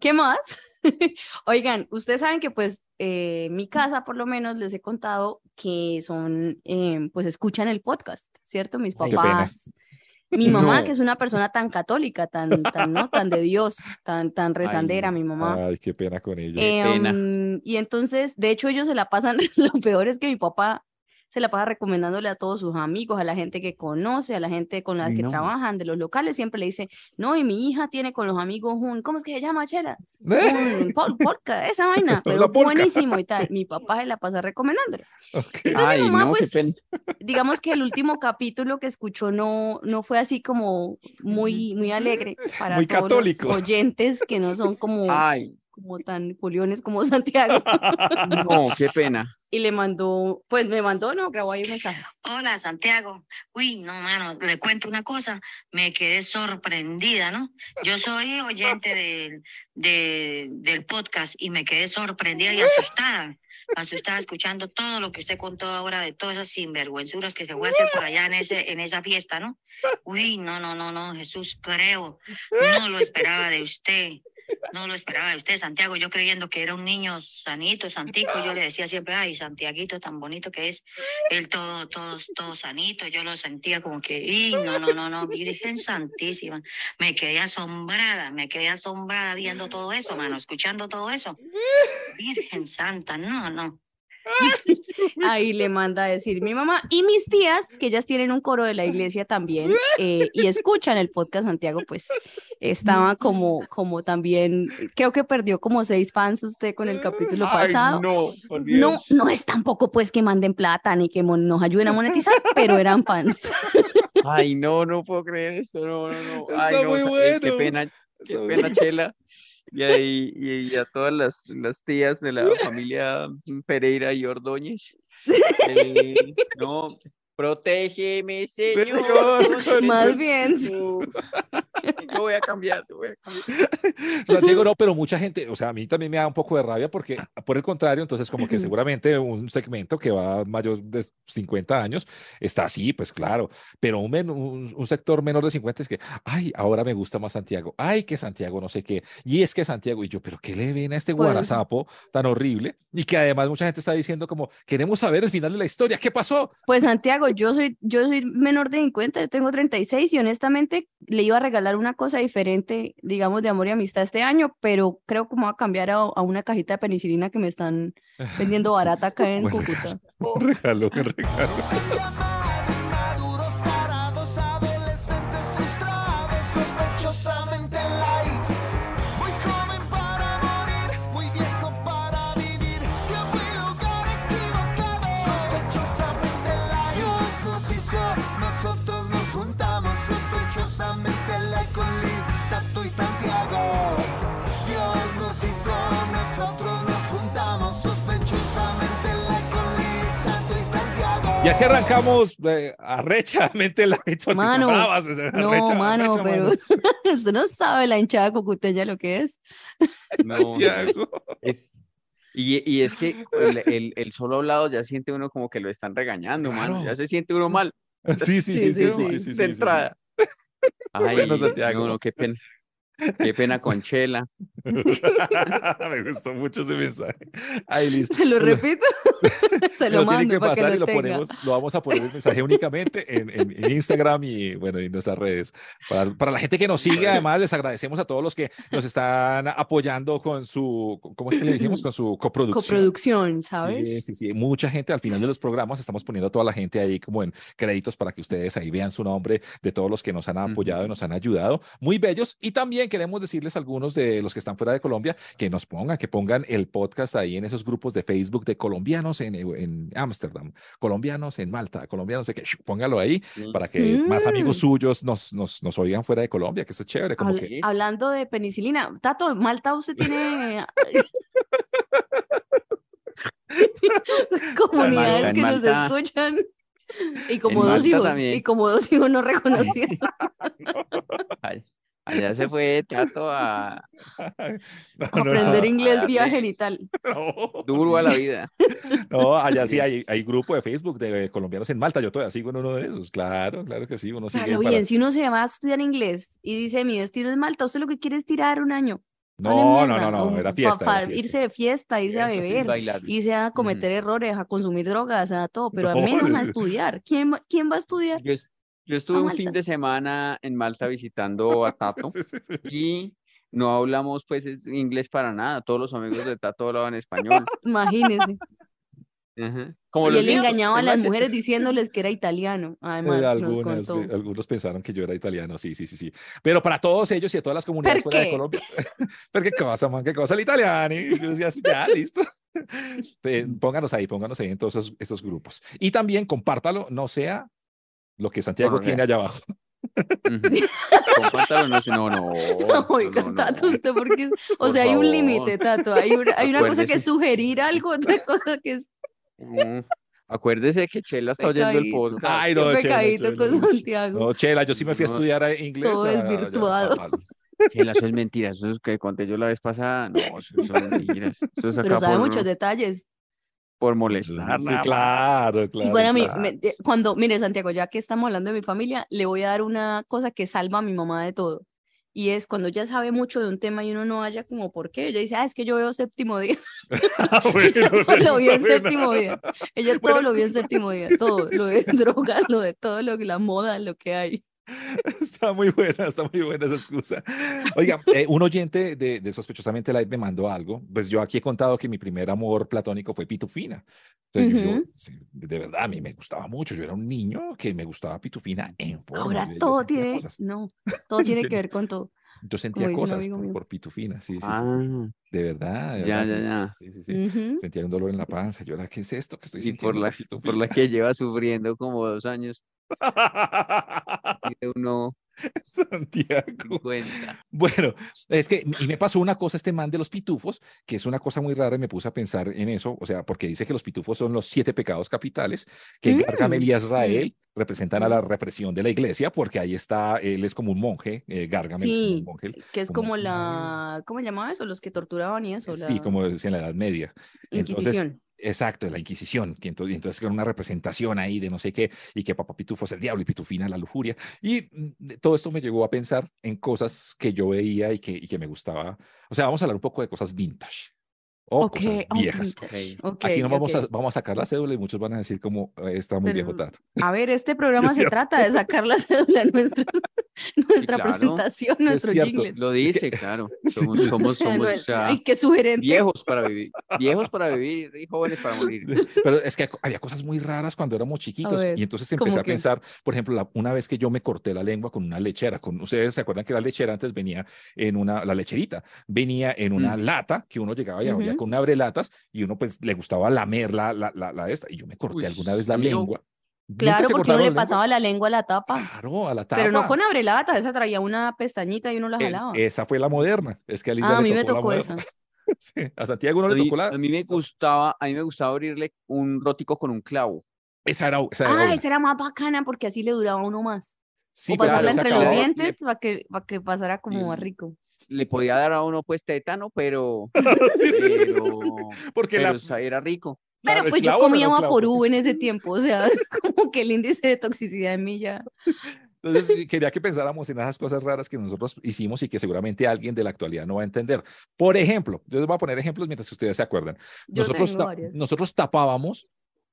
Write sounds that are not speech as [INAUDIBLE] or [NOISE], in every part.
¿Qué más? [LAUGHS] Oigan, ustedes saben que pues eh, mi casa por lo menos les he contado que son, eh, pues escuchan el podcast, ¿cierto? Mis papás, mi [LAUGHS] mamá que es una persona tan católica, tan, tan, ¿no? Tan de Dios, tan, tan rezandera, mi mamá. Ay, qué pena con ella. Em, y entonces, de hecho, ellos se la pasan, [LAUGHS] lo peor es que mi papá se la pasa recomendándole a todos sus amigos, a la gente que conoce, a la gente con la que trabajan, de los locales, siempre le dice, no, y mi hija tiene con los amigos un, ¿cómo es que se llama, Chela? [LAUGHS] Un porca, esa vaina, pero buenísimo y tal. [LAUGHS] Mi papá se la pasa recomendándole. Ay, no, pues, digamos que el último capítulo que escuchó no, no fue así como muy, muy alegre [LAUGHS] para todos los oyentes que no son como... Ay como tan juliones como [LAUGHS] Santiago. No, qué pena. Y le mandó, pues me mandó, no, grabó ahí un mensaje. Hola, Santiago. Uy, no, mano, le cuento una cosa, me quedé sorprendida, ¿no? Yo soy oyente del, del podcast y me quedé sorprendida y asustada. Asustada escuchando todo lo que usted contó ahora de todas esas sinvergüenzuras que se fue a hacer por allá en, ese, en esa fiesta, ¿no? Uy, no, no, no, no, Jesús, creo, no lo esperaba de usted. No lo esperaba usted, Santiago. Yo creyendo que era un niño sanito, santico, yo le decía siempre, ay, Santiaguito, tan bonito que es. Él todo, todo, todo sanito. Yo lo sentía como que, y no, no, no, no, Virgen Santísima. Me quedé asombrada, me quedé asombrada viendo todo eso, mano, escuchando todo eso. Virgen Santa, no, no. [LAUGHS] Ahí le manda a decir mi mamá y mis tías, que ellas tienen un coro de la iglesia también eh, y escuchan el podcast Santiago, pues estaba [LAUGHS] como, como también, creo que perdió como seis fans usted con el capítulo pasado. no, no, no es tampoco pues que manden plata ni que nos ayuden a monetizar, pero eran fans. Ay, no, no puedo creer esto, no, no, no. [LAUGHS] Ay, no, qué pena, qué pena, Chela [LAUGHS] y, ahí, y, a todas las, las, tías de la familia Pereira y Ordóñez. Eh, no, Protégeme, Señor. [LAUGHS] Más bien. [LAUGHS] Yo voy a cambiar, voy a cambiar. [LAUGHS] Santiago, no, pero mucha gente, o sea, a mí también me da un poco de rabia porque, por el contrario, entonces como que seguramente un segmento que va mayor de 50 años está así, pues claro, pero un, un, un, sector menor de 50 es que, ay, ahora me gusta más Santiago, ay, que Santiago no sé qué, y es que Santiago, y yo, pero ¿qué le ven a este pues guarazapo tan horrible? Y que además mucha gente está diciendo como, queremos saber el final de la historia, ¿qué pasó? Pues Santiago, yo soy, yo soy menor de 50, yo tengo 36 y honestamente le iba a regalar una cosa diferente, digamos, de amor y amistad este año, pero creo que me voy a cambiar a, una cajita de penicilina que me están vendiendo [LAUGHS] barata acá en Cúcuta. regalo, regalo. Y así arrancamos eh, arrechamente [LAUGHS] la Mano, no, mano, pero [LAUGHS] usted no sabe la hinchada cocuteña lo que es. No, [LAUGHS] es, y, y, es que el, el, solo hablado ya siente uno como que lo están regañando, mano. Ya se siente uno mal. Sí, sí, sí, sí, sí, sí, entrada. Ay, bueno, Santiago. No, qué pena. Qué pena con Chela. [LAUGHS] Me gustó mucho ese mensaje. Ahí listo. Se lo repito. [LAUGHS] Se lo, mando que para que lo, y lo, ponemos, lo vamos a poner el mensaje únicamente en, en, Instagram y bueno, en nuestras redes. Para, para, la gente que nos sigue, además les agradecemos a todos los que nos están apoyando con su, ¿cómo es que le dijimos? Con su coproducción. Coproducción, ¿sabes? Sí, sí, sí. Mucha gente al final de los programas estamos poniendo a toda la gente ahí como en créditos para que ustedes ahí vean su nombre de todos los que nos han apoyado y nos han ayudado. Muy bellos. Y también queremos decirles a algunos de los que están fuera de Colombia que nos pongan, que pongan el podcast ahí en esos grupos de Facebook de colombianos en Ámsterdam, colombianos en Malta, colombianos, que póngalo ahí para que más amigos mm. suyos nos, nos, nos, oigan fuera de Colombia, que eso es chévere. Como que... Hablando de penicilina, Tato, Malta usted tiene... [LAUGHS] [LAUGHS] comunidades que nos escuchan. Y como dos hijos, y como dos hijos no reconocidos. [LAUGHS] Allá se fue Tato a, [LAUGHS] aprender inglés vía genital. [LAUGHS] Duro a la vida. [LAUGHS] No, allá sí hay, hay grupo de Facebook de colombianos en Malta. Yo todavía sigo en uno de esos. Claro, claro que sí. Uno claro, bien, si uno se va a estudiar inglés y dice mi destino es Malta, usted lo que quiere es tirar un año. No, no, no, no, era fiesta, Irse de fiesta, irse a beber, irse a cometer errores, a consumir drogas, a todo, pero al menos a estudiar. ¿Quién, quién va a estudiar? Yo, yo estuve un fin de semana en Malta [LAUGHS] visitando a Tato y no hablamos pues inglés para nada. Todos los amigos de Tato hablaban español. [LAUGHS] Imagínese. y él engañaba a las mujeres diciéndoles que era italiano. Además, algunos pensaron que yo era italiano, sí, sí, sí, sí. Pero para todos ellos y a todas las comunidades fuera de Colombia, [LAUGHS] qué cosa, man, qué cosa el italiano. Ya, ya, listo. pónganos ahí, pónganos ahí en todos esos, grupos. Y también compártalo, no sea lo que Santiago tiene allá abajo. [LAUGHS] Compártalo, [LAUGHS] no, no, no. Oiga, Tato, usted porque, o sea, hay un límite, Tato. Hay una, hay una cosa que es sugerir algo, otra cosa que es Acuérdese que Chela está oyendo el podcast. Ay, no, Chela, con Santiago. No, Chela, yo sí me fui a estudiar inglés. Todo es virtuado. Chela, eso es mentira. Eso es que conté yo la vez pasada. No, eso, son mentiras. Pero sabe muchos detalles. Por molestar. Sí, claro, claro. bueno, cuando, mire, Santiago, ya que estamos hablando de mi familia, le voy a dar una cosa que salva a mi mamá de todo y es cuando ella sabe mucho de un tema y uno no haya como por qué. Ella dice, ah, es que yo veo séptimo día. [LAUGHS] Ah, [LAUGHS] lo vio en séptimo día. Ella todo lo vio en séptimo día, todo, lo de [LAUGHS] drogas, lo de todo, lo que la moda, lo que hay. [LAUGHS] Está muy buena, está muy buena esa excusa. Oiga, eh, un oyente de, de, Sospechosamente Light me mandó algo. Pues yo aquí he contado que mi primer amor platónico fue Pitufina. Entonces, yo, de verdad, a mí me gustaba mucho. Yo era un niño que me gustaba Pitufina en forma. Ahora todo tiene, no, todo [LAUGHS] tiene que ver con todo. Yo sentía cosas por, Pitufina, sí, sí, ah, De verdad. ya, ya, ya. Sí, sí, sí. Sentía un dolor en la panza. Yo ¿qué es esto que estoy sintiendo? Por la, por la que lleva sufriendo como dos años. [LAUGHS] uno [LAUGHS] Santiago. Bueno, es que y me pasó una cosa este man de los pitufos, que es una cosa muy rara y me puse a pensar en eso, o sea, porque dice que los pitufos son los siete pecados capitales, que mm. Gargamel y Israel mm. representan a la represión de la iglesia, porque ahí está, él es como un monje, eh, Gargamel sí, es un monje. que es como, la, ¿cómo llamaba eso? Los que torturaban y eso. Sí, como decía en la Edad Media. Inquisición. Exacto, la Inquisición, que entonces, con una representación ahí de no sé qué, y que Papá Pitufo es el diablo y Pitufina la lujuria. Y mm, todo esto me llegó a pensar en cosas que yo veía y y que me gustaba. O sea, vamos a hablar un poco de cosas vintage o cosas viejas. Aquí no vamos, a, vamos a sacar la cédula y muchos van a decir como eh, está muy viejo Tato. A ver, [LAUGHS] este programa se trata de sacar la cédula en [LAUGHS] nuestra, nuestra presentación, nuestro jingle. Lo dice, claro. [LAUGHS] Somos, somos, somos qué sugerente. viejos para vivir, viejos para vivir y jóvenes para morir. Pero es que había cosas muy raras cuando éramos chiquitos y entonces empecé a pensar, por ejemplo, una vez que yo me corté la lengua con una lechera, con, ustedes se acuerdan que la lechera antes venía en una, la lecherita, venía en una lata que uno llegaba y había con una latas y uno pues le gustaba lamer la, la, la, esta. Y yo me corté alguna vez la lengua. Claro, porque uno le pasaba la lengua a la tapa. Claro, a la tapa. Pero no con abrelata, esa traía una pestañita y uno la eh, jalaba. esa fue la moderna. Es que a ah, a mí me tocó esa. [LAUGHS] a Santiago no le tocó la. A mí me gustaba, a mí me gustaba abrirle un rótico con un clavo. Esa era, esa ah, esa era más bacana porque así le duraba uno más. Sí, o pasarla entre los dientes para que, para que pasara como más rico le podía dar a uno pues tétano, pero, porque era rico. Pero pues yo comía vaporú en ese tiempo, o sea, [LAUGHS] como que el índice de toxicidad en mí ya. Entonces quería que pensáramos en esas cosas raras que nosotros hicimos y que seguramente alguien de la actualidad no va a entender. Por ejemplo, yo les voy a poner ejemplos mientras ustedes se acuerdan. Nosotros, nosotros tapábamos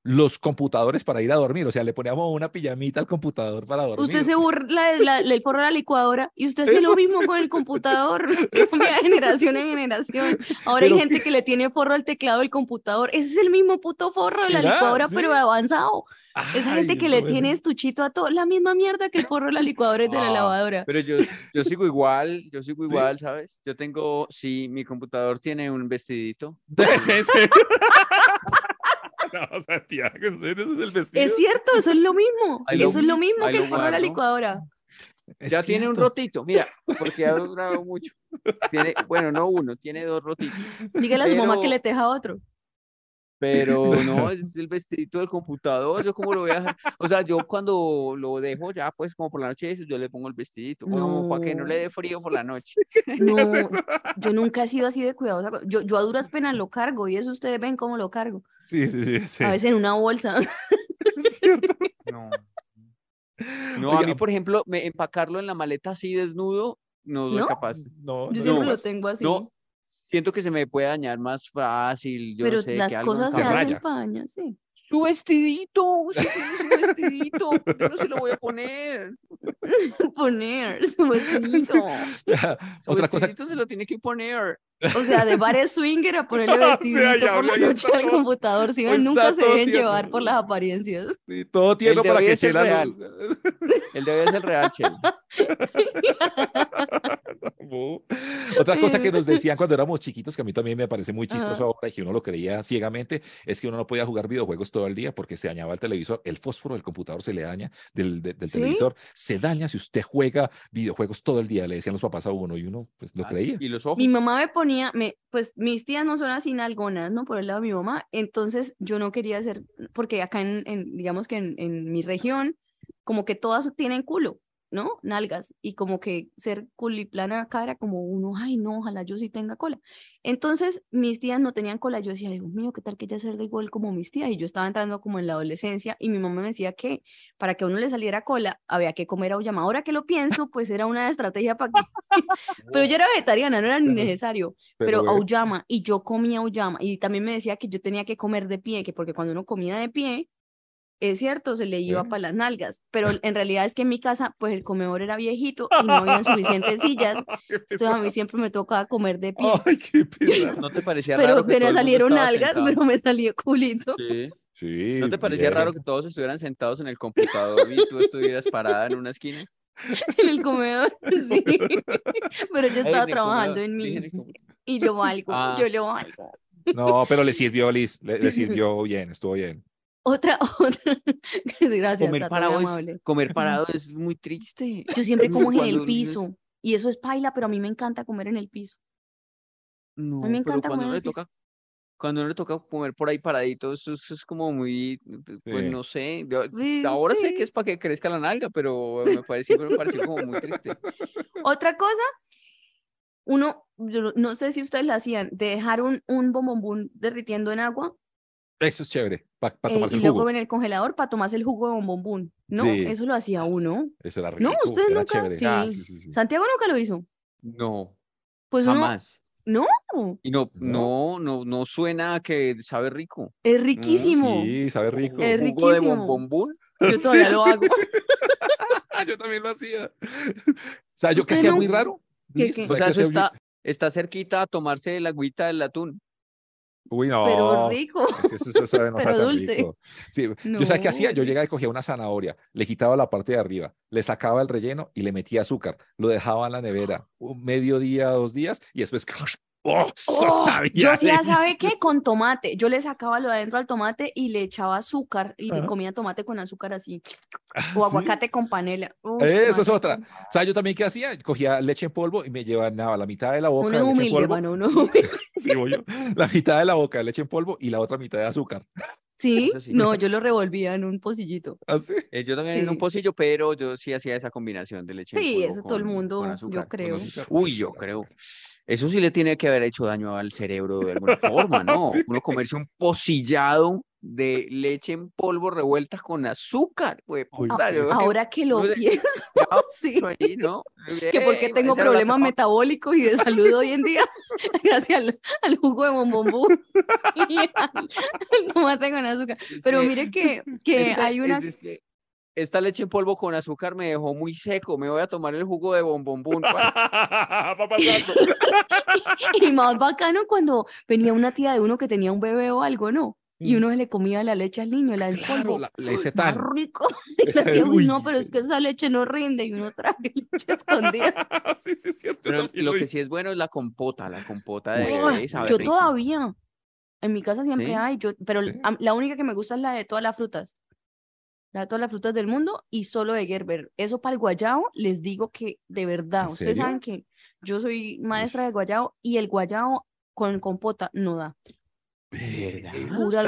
los computadores para ir a dormir. O sea, le poníamos una pijamita al computador para dormir. Usted se burla del forro de la licuadora y usted hace lo mismo con el [LAUGHS] computador. [LAUGHS] Cambia de generación en generación. Ahora hay gente que... le tiene forro al teclado del computador. Ese es el mismo puto forro de la licuadora, pero avanzado. Esa gente que le tiene estuchito a todo, la misma mierda que el forro de la licuadora y de la ah, lavadora. Pero yo, yo sigo igual, yo sigo igual, ¿sabes? Yo tengo, sí, mi computador tiene un vestidito. [LAUGHS] [LAUGHS] no, Santiago, ¿en serio? es el vestido? Es cierto, eso es lo mismo. eso es lo mismo que el de la licuadora. Ya tiene un rotito, mira, porque ha durado mucho. Tiene, bueno, no uno, tiene dos rotitos. Dígale a su mamá que le teja otro. Pero [LAUGHS] no, es el vestidito del computador, yo cómo lo voy a dejar. O sea, yo cuando lo dejo ya, pues como por la noche, yo le pongo el vestidito, como para que no le dé frío por la [LAUGHS] noche. [LAUGHS] No, yo nunca he sido así de cuidadosa. Yo, yo a duras penas lo cargo y eso ustedes ven cómo lo cargo. Sí, sí, sí. A veces en una bolsa. Es cierto. No. No, a mí, por ejemplo, me, empacarlo en la maleta así desnudo, no soy capaz. No, yo siempre lo tengo así. No, siento que se me puede dañar más fácil. Yo Pero sé las que algo cosas se nunca- raya. hacen pañas, sí. Su vestidito, su vestidito, ¿por qué no se lo voy a poner? [LAUGHS] Poner su vestidito. [LAUGHS] Su Otra cosa, vestidito se lo tiene que poner. O sea, de bares swinger a ponerle [LAUGHS] O sea, vestidito ya por la noche al todo- computador. Si ven, está nunca se tierno. llevar por las apariencias. sí, todo tierno de para que Chela real. El de hoy es el real, Chel. No. Otra cosa que nos decían cuando éramos chiquitos, que a mí también me parece muy chistoso Ajá. ahora y que uno lo creía ciegamente, es que uno no podía jugar videojuegos todo el día porque se dañaba el televisor. El fósforo del computador se le daña, del, de- del ¿Sí? televisor se daña si usted juega videojuegos todo el día, le decían los papás a uno y uno pues lo Ah, sí, creía. Y los ojos. Mi mamá me ponía, me, pues mis tías no son así nalgonas, ¿no? Por el lado de mi mamá. Entonces yo no quería hacer, porque acá en, en, digamos que en, en mi región, como que todas tienen culo, ¿no? Nalgas. Y como que ser culiplana acá era como uno, ay, no, ojalá yo sí tenga cola. Entonces mis tías no tenían cola. Yo decía, Dios mío, ¿qué tal que ella salga igual como mis tías? Y yo estaba entrando como en la adolescencia y mi mamá me decía que para que a uno le saliera cola había que comer auyama. Ahora que lo pienso, [LAUGHS] pues era una estrategia para que... [LAUGHS] Pero yo era vegetariana, no era ni necesario pero bueno, auyama y yo comía auyama y también me decía que yo tenía que comer de pie, que porque cuando uno comía de pie, es cierto, se le iba Sí. para las nalgas, pero en realidad es que en mi casa pues el comedor era viejito y no había suficientes [LAUGHS] sillas, entonces a mí siempre me tocaba comer de pie, Ay, qué. [LAUGHS] ¿No te parecía pero raro que todo mundo salieron nalgas, sentado? pero me salió culito Sí. Sí, ¿No te parecía raro bien. que todos estuvieran sentados en el computador y tú estuvieras parada en una esquina? [LAUGHS] en el comedor, sí, pero yo estaba en el trabajando comedor, en en mí computador. y lo valgo, Ah. yo lo valgo. No, pero le sirvió, Liz, le, le sirvió bien, estuvo bien. Otra, [LAUGHS] otra, gracias, Comer parado, es, comer parado es muy triste. Yo siempre como en el piso y eso es paila, pero a mí me encanta comer en el piso. No, me pero encanta cuando comer en uno el le piso. toca, cuando uno le toca comer por ahí paradito, eso, eso es como muy, pues Sí. no sé, yo- Sí, ahora sé que sí. es para que crezca la nalga, pero me pareció, me pareció como muy triste. [LAUGHS] Otra cosa, uno, yo no- sé si ustedes lo hacían, de dejar un, un bombombún derritiendo en agua Eso es chévere, para eh, tomarse y el luego jugo. en el congelador para tomarse el jugo de bombombún. No, Sí. eso lo hacía uno. Eso era rico, No, ustedes era nunca. chévere. Sí. Ah, Sí, sí, sí. Santiago nunca lo hizo. No, Pues uno, jamás. no, Y no, No. no, no, suena a que sabe rico. es riquísimo. Sí, sabe rico. Es Jugo de bombombún. Yo [LAUGHS] todavía lo hago. [LAUGHS] yo también lo hacía. O sea, yo que ¿Usted no? muy raro. ¿Qué, Liz, qué? O ¿sabe sea, eso está, está cerquita a tomarse el agüita del atún. Uy, no. Pero rico. Es que eso, eso sabe- no [LAUGHS] Pero sabe tan dulce. rico. Sí, yo sabía qué hacía, yo No. llegaba y cogía una zanahoria, le quitaba la parte de arriba, le sacaba el relleno y le metía azúcar, lo dejaba en la nevera un medio día, dos días y después [LAUGHS] ¡Oh, Oh, sabía yo hacía, ¿sabe qué? Con tomate. Yo le sacaba lo de adentro al tomate y le echaba azúcar y Ajá. comía tomate con azúcar así. Ah, O ¿sí? aguacate con panela. Uf, Eso es otra. O sea, yo también qué hacía, cogía leche en polvo y me llevaba la mitad de la boca Uno de es leche en humilde, polvo. mano, uno [LAUGHS] humilde. Sí, yo. La mitad de la boca de leche en polvo y la otra mitad de azúcar. Sí, sí. no, yo lo revolvía en un pocillito. Así. Eh, yo también en un Sí. pocillo, pero yo sí hacía esa combinación de leche en Sí, polvo eso todo el con- mundo, con yo con creo. Uy, yo creo. Eso sí le tiene que haber hecho daño al cerebro de alguna forma, [LAUGHS] ¿no? Sí. Uno comerse un pocillado de leche en polvo revuelta con azúcar, güey. Puta, [LAUGHS] Ahora que lo no pienso, [LAUGHS] sí. ahí, ¿no? Que porque tengo problemas metabólicos y de salud hoy en día, gracias al, al jugo de bombombú y al, al tomate con azúcar. Pero mire que, que Este- hay una... es- es que esta leche en polvo con azúcar me dejó muy seco. Me voy a tomar el jugo de pasando. [LAUGHS] [LAUGHS] Y más bacano cuando venía una tía de uno que tenía un bebé o algo, ¿no? Y Mm. uno se le comía la leche al niño, la del Claro, polvo. la, la [GASPS] Más tan. rico. [LAUGHS] Y la tía, "Uy, no, pero es que esa leche no rinde. Y uno trae leche escondida. sí, sí, es cierto. Pero lo que hice. sí es bueno es la compota. La compota de bebé, Yo rico. todavía. En mi casa siempre ¿Sí? hay, yo, pero Sí. la única que me gusta es la de todas las frutas. La todas las frutas del mundo y solo de Gerber. Eso para el guayao, les digo que de verdad, ¿En ustedes serio? saben que yo soy maestra de guayao y el guayao con compota no da.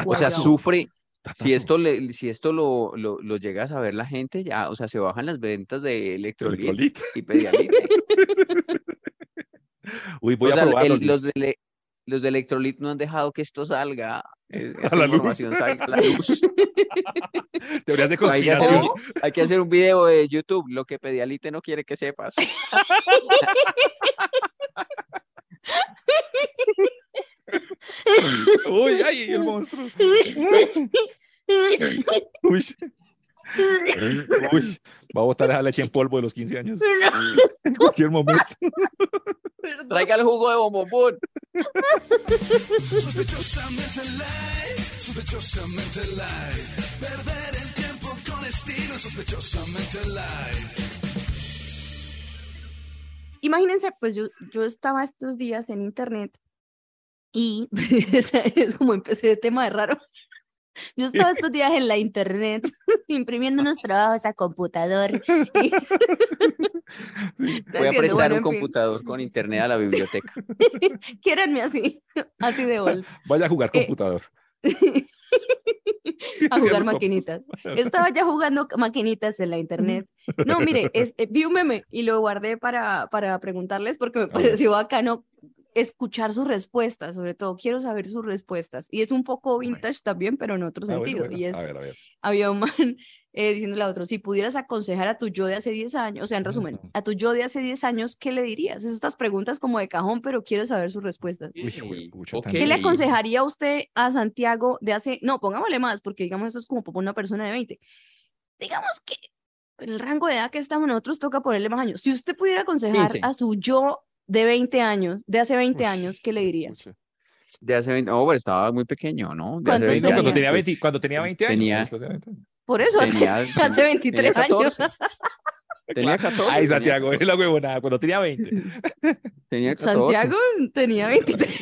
O sea, sufre. Tatazo. Si esto, le, si esto lo, lo, lo llega a saber la gente, ya, o sea, se bajan las ventas de Electrolit Electrolit. y Pedialit. [LAUGHS] Sí, sí, sí, sí. Uy, voy O a sea, el- probarlo. los, de, los de Electrolit no han dejado que esto salga, eh, [LAUGHS] A la luz. información salga a la luz. [LAUGHS] Teorías de Hay que, hacer conspiración. hay que hacer un video de YouTube, lo que Pedialite no quiere que sepas. [LAUGHS] Uy, ay, el monstruo. Uy. Uy, va a botar esa leche en polvo de los 15 años. [LAUGHS] En [LAUGHS] cualquier momento. Traiga el jugo de bombón. Sospechosamente light, sospechosamente light. Perder el tiempo con estilo, sospechosamente light. Imagínense, pues yo, yo estaba estos días en internet y [LAUGHS] es como empecé de tema de raro. Yo estaba estos días en la internet [LAUGHS] imprimiendo unos trabajos a computador. y- [LAUGHS] [LAUGHS] Voy a prestar bueno, un fin. computador con internet a la biblioteca. Quiéranme así, así de gol. Vaya a jugar Eh, computador. a jugar maquinitas. Estaba ya jugando maquinitas en la internet. No, mire, es, eh, vi un meme y lo guardé para, para preguntarles porque me pareció bacano escuchar sus respuestas, sobre todo quiero saber sus respuestas. Y es un poco vintage también, pero en otro Ah, bueno, sentido. bueno. Y es, A ver, a ver. había un man [LAUGHS] eh, diciéndole a otro, si pudieras aconsejar a tu yo de hace 10 años, o sea, en resumen, Ujú. [LAUGHS] a tu yo de hace 10 años, ¿qué le dirías? Es estas preguntas como de cajón, pero quiero saber sus respuestas. Uy, Sí, juepucha, tan ok. ¿Qué le aconsejaría usted a Santiago de hace, no, pongámosle más, porque digamos esto es como una persona de 20. Digamos que en el rango de edad que estamos nosotros toca ponerle más años. Si usted pudiera aconsejar 15. a su yo de 20 años, de hace 20 años, ¿qué le diría? De hace 20, oh, pero estaba muy pequeño, ¿no? De hace ¿Cuántos Sí, no, 20 cuando años, tenía pues, 20, cuando tenía 20 años. tenía- pues, obviamente. Por eso, hace, Tenía, [LAUGHS] hace 23 tenía años. 14. [LAUGHS] Tenía 14. Ay, Santiago, 14, es la huevonada. Cuando tenía 20. [LAUGHS] Tenía 14. Santiago tenía 23.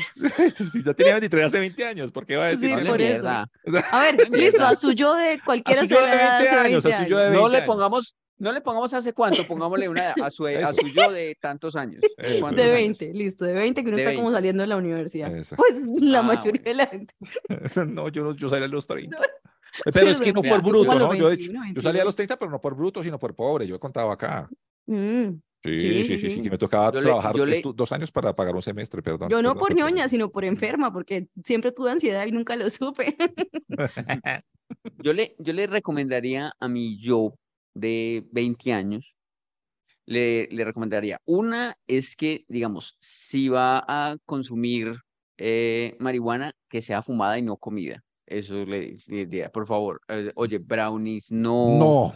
Sí, yo tenía 23 hace 20 años. ¿Por qué va a decir? Sí, no? por eso. mierda. A ver, listo, a su yo de A cualquiera su yo de sea la edad 20 hace años, a su yo de 20 No le años. pongamos, no le pongamos hace cuánto, pongámosle una a su, a su yo de tantos años. Eso, ¿Cuántos De años? 20, listo, de 20 que uno De está como 20. saliendo de la universidad. Eso. Pues la Ah, mayoría bueno. de la gente. [LAUGHS] No, yo, no, yo salí a los 30. Pero es que [LAUGHS] no por bruto, como ¿no? Yo, de hecho, 21, yo salía a 22. los 30, pero no por bruto, sino por pobre. Yo he contado acá. Mm, Sí, Sí, sí, sí, sí, que me tocaba Yo le- trabajar le- estu- dos años para pagar un semestre, perdón. Yo no perdón, por ñoña, sino por enferma, porque siempre tuve ansiedad y nunca lo supe. [LAUGHS] Yo le, yo le recomendaría a mi yo de 20 años, le, le recomendaría, una es que, digamos, si va a consumir eh, marihuana, que sea fumada y no comida. Eso le, le diría, por favor. eh, oye, brownies, no. No,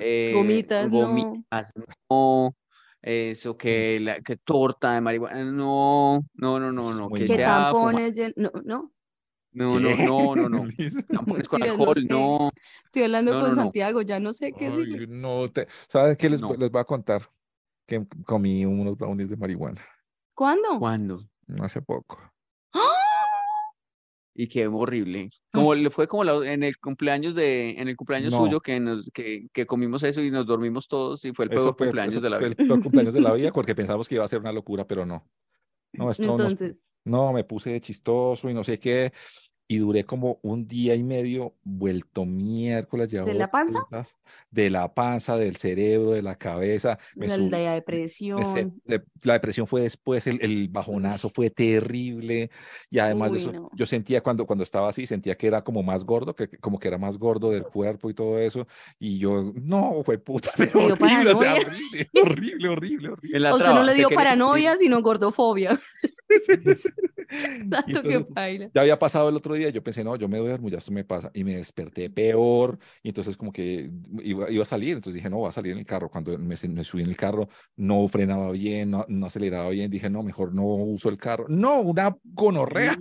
eh, Gomitas, no. gomitas, no. Eso que, la, que torta de marihuana, no, no, no, no, no, muy que Que sea tampones, no, no. No, no, ¿Qué? no, no, no, Liz. [LAUGHS] tampones con no alcohol, sé. no, Estoy hablando No, con no, no. Santiago, ya no sé qué decirle. Ay, no te... ¿Sabes qué les, No. les voy a contar? Que comí unos brownies de marihuana ¿Cuándo? ¿cuándo? hace poco. ¡Ah! Y qué horrible. Como le fue como la- en el cumpleaños de, en el cumpleaños No. suyo que nos, que, que comimos eso y nos dormimos todos y fue el peor fue, cumpleaños de la fue vida. el peor cumpleaños de la vida [LAUGHS] porque pensamos que iba a ser una locura, pero no. No, esto nos- Entonces, no, me puse de chistoso y no sé qué. Y duré como un día y medio vuelto miércoles. ¿De la panza? De la panza, del cerebro, de la cabeza. Me la, subí- la depresión. se- de- la depresión fue después, el, el bajonazo fue terrible. Y además de Uy, eso, no. yo sentía cuando, cuando estaba así, sentía que era como más gordo, que, como que era más gordo del cuerpo y todo eso. Y yo, no, fue puta, [LAUGHS] pero horrible, o sea, horrible, [LAUGHS] horrible, horrible, horrible. En la A usted no le dio quería- paranoia, sino gordofobia. [LAUGHS] Tanto que baila. Ya había pasado el otro día, yo pensé, no, yo me duermo, ya esto me pasa, y me desperté peor, y entonces como que iba, iba a salir, entonces dije, no, voy a salir en el carro, cuando me, subí en el carro, no frenaba bien, no, no aceleraba bien, dije, no, mejor no uso el carro, no, una gonorrea,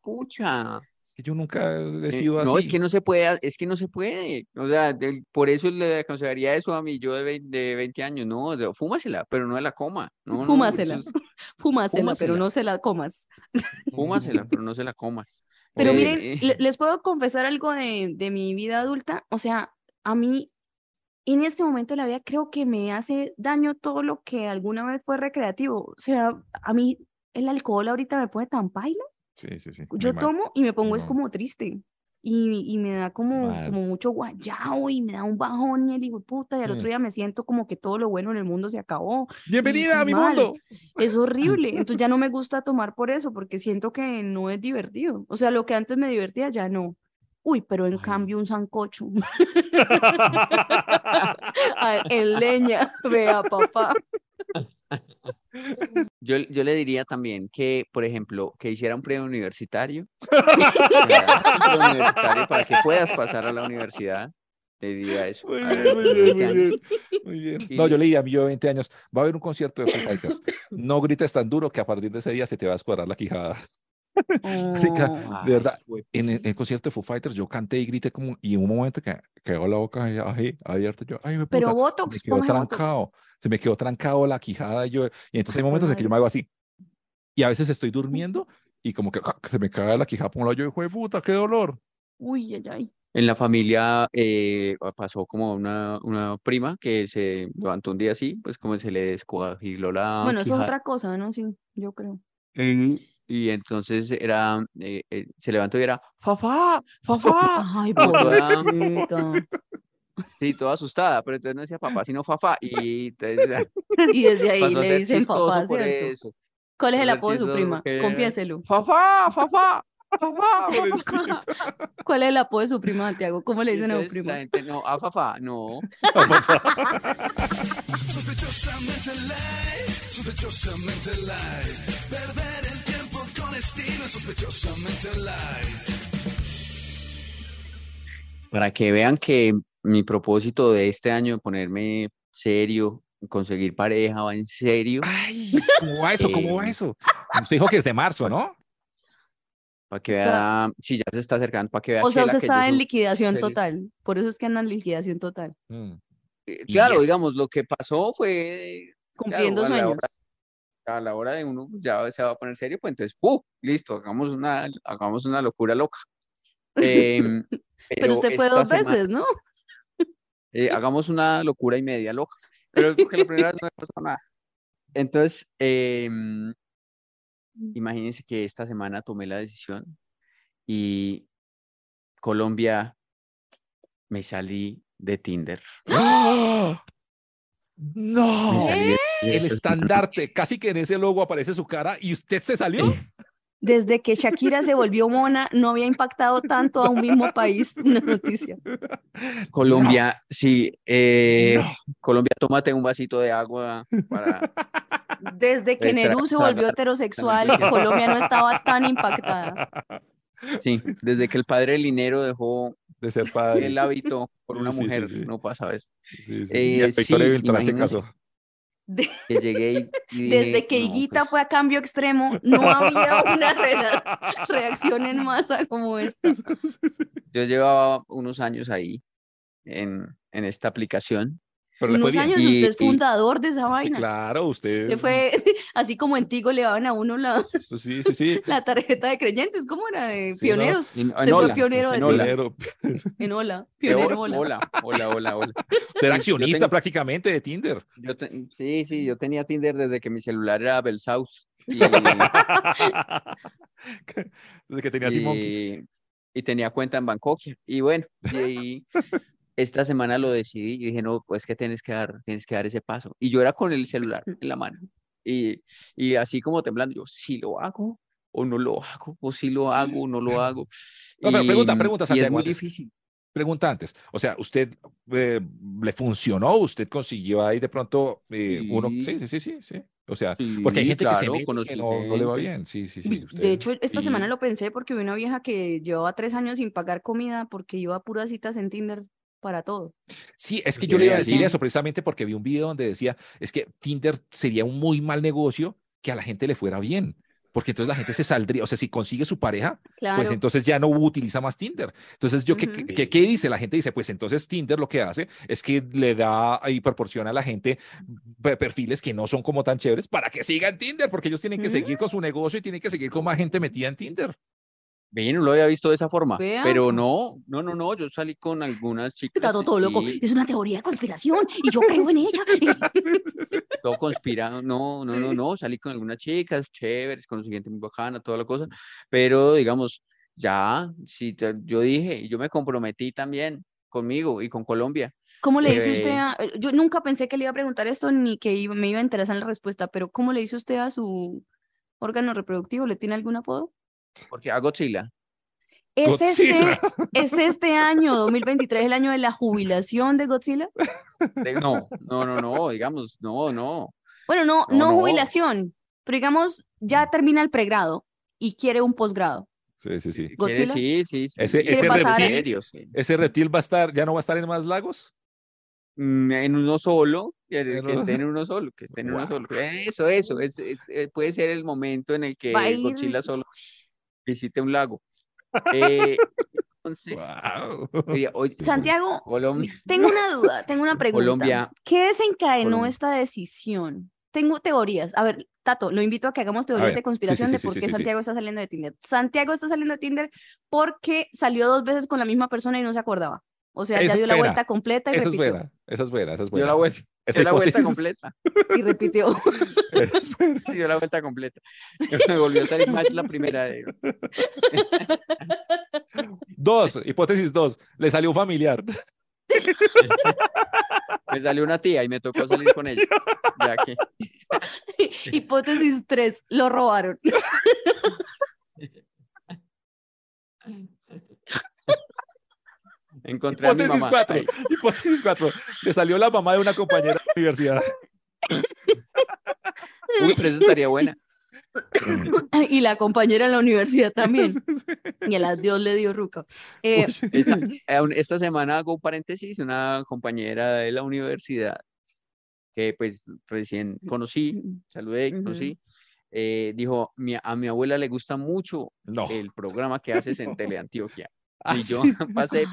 pucha. [LAUGHS] yo nunca he Eh, sido no, así. es que no se puede, es que no se puede. O sea, por eso le aconsejaría eso a mi yo de 20, de 20 años. No, de- fúmasela, pero no la coma. No, no, Fúmasela. eso es- [LAUGHS] Fúmasela, pero no se la comas. fúmasela, pero no se la comas. Pero Eh, miren, eh, le- les puedo confesar algo de, de mi vida adulta. O sea, a mí, en este momento de la vida, creo que me hace daño todo lo que alguna vez fue recreativo. O sea, a mí el alcohol ahorita me pone tan paila. Sí, sí, sí. Yo mal. tomo y me pongo es como triste. Y, y me da como, mucho guayao y me da un bajón y el hijo puta. Y al otro Mm. día me siento como que todo lo bueno en el mundo se acabó. Bienvenida a mi mal. mundo. Es [LAUGHS] horrible. Entonces ya no me gusta tomar por eso, porque siento que no es divertido. O sea, lo que antes me divertía ya no. Uy, pero en Ay. cambio un sancocho. [LAUGHS] [LAUGHS] Ay, en leña, vea papá. [LAUGHS] Yo, yo le diría también que, por ejemplo, que hiciera un premio universitario, [LAUGHS] que haga un premio universitario para que puedas pasar a la universidad. Le diría eso. Muy bien, los muy bien, 20 muy bien, muy bien. No, yo leí a mí yo de 20 años, va a haber un concierto de Foo Fighters. No grites tan duro que a partir de ese día se te va a descuadrar la quijada. [LAUGHS] Marica, Oh. de verdad, Ay, en el, en el concierto de Foo Fighters yo canté y grité como, y en un momento que quedó la boca ahí, ahí, abierta, yo, ay, me Pero puta, se me Botox, quedó ponga Botox. trancado, se me quedó trancado la quijada y yo, y entonces hay momentos en que yo me hago así, y a veces estoy durmiendo y como que se me cae la quijada por un lado, yo, hijo de puta, qué dolor. Uy, ay, ay. En la familia eh, pasó como una, una prima que se levantó un día así, pues como se le descoagiló la Bueno, eso es quijada. otra cosa, ¿no? Sí, yo creo. Y entonces era, eh, eh, se levantó y era, ¡Fafá! ¡Fafá! [LAUGHS] Ay, pobrecita. Sí, toda asustada, pero entonces no decía papá, sino Fafá. Y entonces [LAUGHS] Y desde ahí le dicen papá, ¿cierto? eso. ¿Cuál es el apodo de su prima? porque- Confiéselo. ¡Fafá! ¡Fafá! ¡Fafá! [LAUGHS] ¿Cuál es el apodo de su prima, Santiago? ¿Cómo le dicen a su prima? la gente, no, a Fafá, no. Sospechosamente light, sospechosamente light. Perder es sospechosamente light. Para que vean que mi propósito de este año de ponerme serio, conseguir pareja va en serio, Ay, ¿cómo va eso? ¿Cómo va Eh, eso? Usted dijo que es de marzo, ¿no? para que vea, si ya se está acercando, para que vea O sea, usted está en soy liquidación total. Por eso es que anda en liquidación total. Mm. Eh, Y Claro, yes. digamos, lo que pasó fue, Cumpliendo claro, sueños. hora, a la hora de uno pues, ya se va a poner serio, pues entonces, ¡pum! Listo, hagamos una, hagamos una locura loca. Em, [LAUGHS] Pero usted fue dos semana, veces, ¿no? eh, hagamos una locura y media loca. Pero porque la primera vez no me pasó nada. Entonces, em, imagínense que esta semana tomé la decisión y Colombia me salí de Tinder. ¡Ah! Me No, salí de el estandarte, casi que en ese logo aparece su cara y usted se salió. Desde que Shakira se volvió mona, no había impactado tanto a un mismo país una noticia. Colombia, sí, eh, No. Colombia, tómate un vasito de agua para... Desde que Nerú se volvió heterosexual, Colombia no estaba tan impactada. Sí, desde que el padre Linero dejó De ser padre. el hábito por una sí, mujer, sí. no pasa eso. Sí, sí. Eh, Y a Victoria sí, Beltrán se casó. De- Que llegué y, y desde que "No, Higuita pues, fue a cambio extremo, [LAUGHS] no había una reacción en masa como esta. [LAUGHS] yo llevaba unos años ahí en, en esta aplicación. Fue Unos años Y- usted es y- fundador de esa Sí, vaina. claro, usted. Que fue [LAUGHS] así como en Tigo le daban a uno la, Sí, sí, sí. [LAUGHS] la tarjeta de creyentes, ¿cómo era? De Sí, no. pioneros. En, Usted en fue Hola, pionero de en Hola. Pionero. En hola, De pionero hola, hola. hola, hola, hola, hola. Usted era accionista tengo- prácticamente de Tinder. Yo te- sí, sí, yo tenía Tinder desde que mi celular era Belsaus. Y, [LAUGHS] Desde que tenía y, y tenía cuenta en Bangkok. Y bueno, y ahí esta semana lo decidí y dije, no, pues que tienes que dar, tienes que dar ese paso. Y yo era con el celular en la mano. Y, y así como temblando, yo, si lo hago o no lo hago, o si lo hago o no lo hago. No, pero Y- pregunta, pregunta, y es Santiago, muy antes. difícil. Pregunta antes. O sea, ¿usted eh, le funcionó? ¿Usted consiguió ahí de pronto eh, uno? Sí, Sí. sí, sí, sí, sí. O sea, porque hay Sí, gente que se mete que no, no le va bien. Sí, sí, sí. Usted- De hecho, esta semana lo pensé porque vi una vieja que llevaba tres años sin pagar comida porque iba a puras citas en Tinder para todo. Sí, es que yo le iba a decir eso precisamente porque vi un video donde decía, es que Tinder sería un muy mal negocio que a la gente le fuera bien, porque entonces la gente se saldría, o sea, si consigue su pareja, Claro. pues entonces ya no utiliza más Tinder. Entonces, yo, ¿qué, Ujú. qué- qué, qué dice? La gente dice, pues entonces Tinder lo que hace es que le da y proporciona a la gente pe- perfiles que no son como tan chéveres para que sigan Tinder, porque ellos tienen que seguir con su negocio y tienen que seguir con más gente metida en Tinder. Ve, no lo había visto de esa forma, pero no, no, no, no, yo salí con algunas chicas. Está todo, todo loco. y Es una teoría de conspiración [LAUGHS] y yo creo en ella. [LAUGHS] [LAUGHS] todo conspirado, no, no, no, no, salí con algunas chicas chéveres, con su gente muy bacana, toda la cosa, pero digamos, ya, si yo dije, y yo me comprometí también conmigo y con Colombia. ¿Cómo le dice Eh, usted a.? eh, Yo nunca pensé que le iba a preguntar esto ni que iba- me iba a interesar la respuesta, pero ¿cómo le dice usted a su órgano reproductivo? ¿Le tiene algún apodo? Porque a Godzilla. ¿Es este, Godzilla. ¿Es este año, 2023, el año de la jubilación de Godzilla? No, no, no, no, digamos, no, no. Bueno, no, No, no, no. jubilación, Pero digamos, ya termina el pregrado y quiere un posgrado. Sí, sí, sí. ¿Godzilla? Sí, sí, sí. Ese- ¿Quiere ese reptil- sí. ¿Ese reptil va a estar, ya no va a estar en más lagos? Mm, En uno solo, que, uno- esté en [LAUGHS] uno solo, que esté en uno Guau. solo. Eso, eso, es, es- eh, puede ser el momento en el que Godzilla solo visite un lago. [LAUGHS] Eh, entonces, Wow. oye, oye, Santiago, Colombia, tengo una duda, [LAUGHS] tengo una pregunta. Colombia, ¿Qué desencadenó Colombia. esta decisión? Tengo teorías. A ver, Tato, lo invito a que hagamos teorías ver, de sí, conspiración sí, de por sí, qué sí, sí. Santiago está saliendo de Tinder. Santiago está saliendo de Tinder porque salió dos veces con la misma persona y no se acordaba. O sea, Esa ya dio la vuelta completa y Esa es repitió. buena, esa es buena, esa es dio buena. la vuelta, Esa [LAUGHS] dio la vuelta completa, Y repitió. buena. dio la vuelta completa. Me volvió a salir match la primera de Dos, hipótesis dos, le salió un familiar. [LAUGHS] Me salió una tía y me tocó salir con ella. Ya que [LAUGHS] Hipótesis 3, lo robaron. Encontré a mi Hipótesis mamá. cuatro, Ay, hipótesis cuatro, le salió la mamá de una compañera de la universidad. [LAUGHS] Uy, pero eso estaría buena. [COUGHS] y la compañera en la universidad también. [LAUGHS] Y el adiós le dio ruca. Eh, eh, esta semana hago un paréntesis, una compañera de la universidad que pues recién conocí, saludé, conocí, eh, dijo, "Mi- a mi abuela le gusta mucho No. el programa que haces en [LAUGHS] Teleantioquia. Ah, Y yo sí. [LAUGHS] pasé,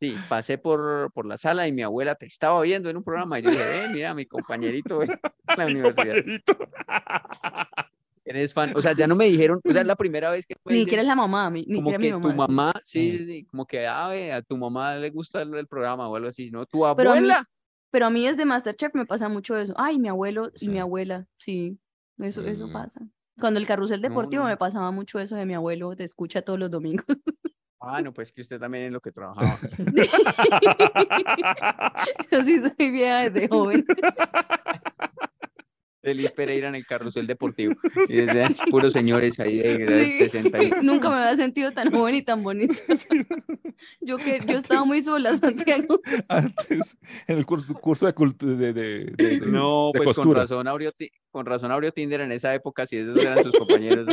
sí, pasé por, por la sala y mi abuela te estaba viendo en un programa y yo dije, "Eh, mira, mi compañerito en la [LAUGHS] Mi universidad, compañerito. [LAUGHS] eres fan. O sea, ya no me dijeron, o sea, es la primera vez que me Ni dicen, siquiera es la mamá, mi- ni como siquiera que mi mamá. tu mamá, sí, sí, sí, como que, ah, ve, a tu mamá le gusta el, el programa o algo así, ¿no? Tu Pero a mí- abuela. Pero a mí desde Masterchef me pasa mucho eso. Ay, mi abuelo y mi Sí. abuela, sí, eso, eso Mm. pasa. Cuando el carrusel No, deportivo no. me pasaba mucho eso de mi abuelo, te escucha todos los domingos. Ah, no, pues que usted también es lo que trabajaba. [LAUGHS] Yo sí soy vieja desde joven. [LAUGHS] Elis Pereira en el carrusel deportivo. [LAUGHS] Y decía, puros señores ahí de, de Sí. 60 y... [LAUGHS] Nunca me había sentido tan joven y tan bonita. [LAUGHS] Yo que yo estaba muy sola, Santiago. Antes, en el curso, curso de, de, de, de- de- No, de pues con razón, abrió con razón abrió Tinder en esa época, si esos eran sus compañeros.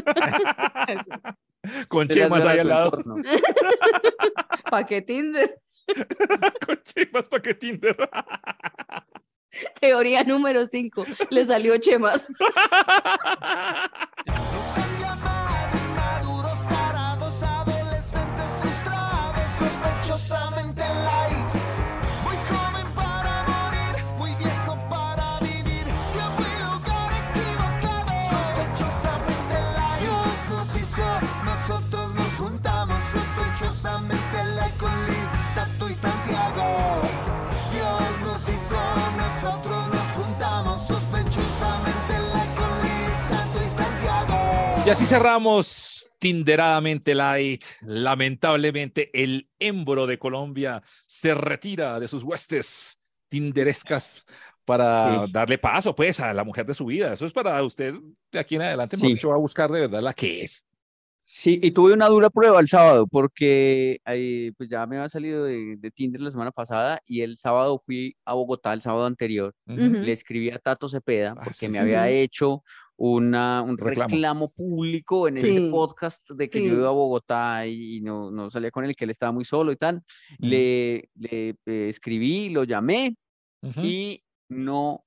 Con chemas ahí al lado. ¿Para qué Tinder? Con chemas para que Tinder. [LAUGHS] Teoría número 5. Le salió Chemas. [LAUGHS] Y así cerramos Tinderadamente Light. Lamentablemente, el Embro de Colombia se retira de sus huestes tinderescas para Sí. darle paso, pues, a la mujer de su vida. Eso es para usted de aquí en adelante, Sí. dicho, va a buscar de verdad la que es. Sí, y tuve una dura prueba el sábado porque ahí, pues ya me había salido de, de Tinder la semana pasada y el sábado fui a Bogotá, el sábado anterior. Ujú. Ujú. Le escribí a Tato Cepeda Ah, porque sí, me había hecho una, un Reclamo. reclamo. público en este Sí, podcast de que yo iba a Bogotá y, y no, no salía con él, que él estaba muy solo y tal. Le, le eh, escribí, lo llamé y no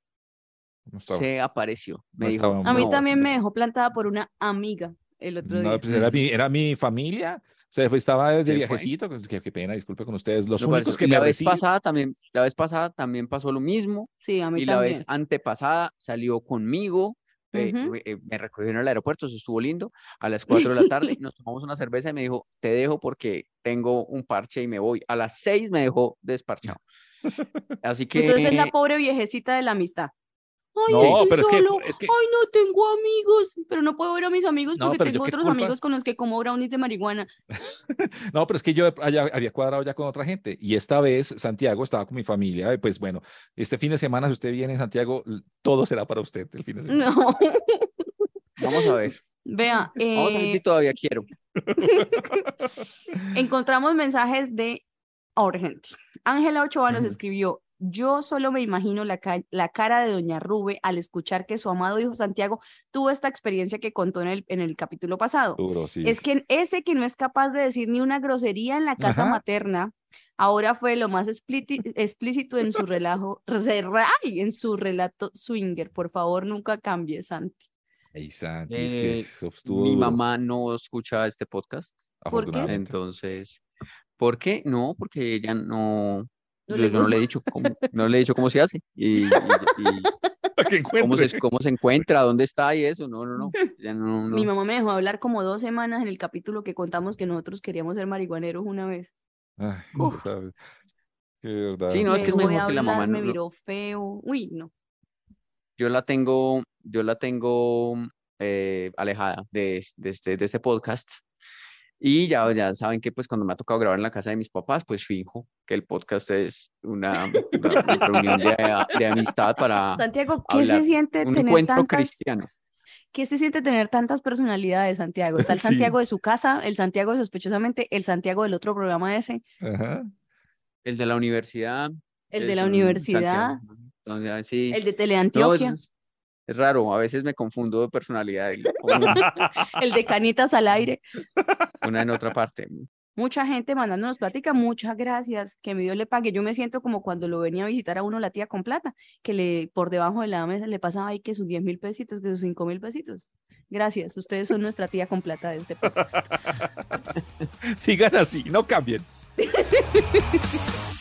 No se apareció. Me no dijo, estaba A mí "No, también me no". dejó plantada por una amiga el otro No, día. pues era mi, era mi familia. O sea, pues, estaba de viajecito. pues, Qué, qué pena, disculpe con ustedes. Los Me únicos pareció- que y me la vez reciben. pasada también, la vez pasada también pasó lo mismo. Sí, a mí y la vez antepasada salió conmigo, eh, Ujú. eh, me recogió en el aeropuerto, eso estuvo lindo, a las 4 de la tarde [LAUGHS] nos tomamos una cerveza y me dijo, te dejo porque tengo un parche y me voy. A las 6 me dejó desparchado. [LAUGHS] Así que Entonces es la pobre viejecita de la amistad. Ay, No, estoy pero es que- solo. es que- Ay, no tengo amigos. Pero no puedo ver a mis amigos No, porque tengo otros culpa. amigos con los que como brownies de marihuana. [LAUGHS] No, pero es que yo allá había cuadrado ya con otra gente y esta vez Santiago estaba con mi familia. y Pues bueno, este fin de semana, si usted viene en Santiago, todo será para usted el fin de semana. No. [LAUGHS] vamos a ver, Vea, vamos a ver si eh, todavía quiero. [LAUGHS] encontramos mensajes de Orgente. Ángela Ochoa nos escribió, Yo solo me imagino la, la cara de doña Rube al escuchar que su amado hijo Santiago tuvo esta experiencia que contó en el, en el capítulo pasado. Es que ese que no es capaz de decir ni una grosería en la casa materna, ahora fue lo más explícito en su relajo, en su relato swinger. Por favor, nunca cambie, Santi. Eh, mi mamá no escucha este podcast. ¿Por qué? Entonces, ¿por qué? No, porque ella no, yo, no le he dicho cómo, no le he dicho cómo se hace y, [LAUGHS] cómo, se, cómo se encuentra, dónde está y eso. No, [LAUGHS] no, no, Mi mamá me dejó hablar como dos semanas en el capítulo que contamos que nosotros queríamos ser marihuaneros una vez. Ay, Qué verdad. Sí, no, es que es mejor que la mamá. Me miró feo. Uy, no. Yo la tengo, yo la tengo eh, alejada de, de, este, de este podcast y ya, ya saben que pues cuando me ha tocado grabar en la casa de mis papás, pues fijo que el podcast es una, [LAUGHS] reunión de, amistad para Santiago, ¿qué se siente un tener encuentro cristiano? ¿Qué se siente tener tantas personalidades, Santiago? Está el [LAUGHS] Santiago de su casa, el Santiago sospechosamente, el Santiago del otro programa ese. El de la universidad. El de la universidad. sí. El de Teleantioquia. Es raro, a veces me confundo de personalidad. [LAUGHS] el de canitas al aire. Una en otra parte. Mucha gente mandándonos plática, muchas gracias, que mi Dios le pague. Yo me siento como cuando lo venía a visitar a uno la tía con plata, que le por debajo de la mesa le pasaba ahí que sus 10 mil pesitos, que sus 5 mil pesitos. Gracias, ustedes son nuestra tía con plata de este podcast. [LAUGHS] Sigan así, no cambien. [LAUGHS]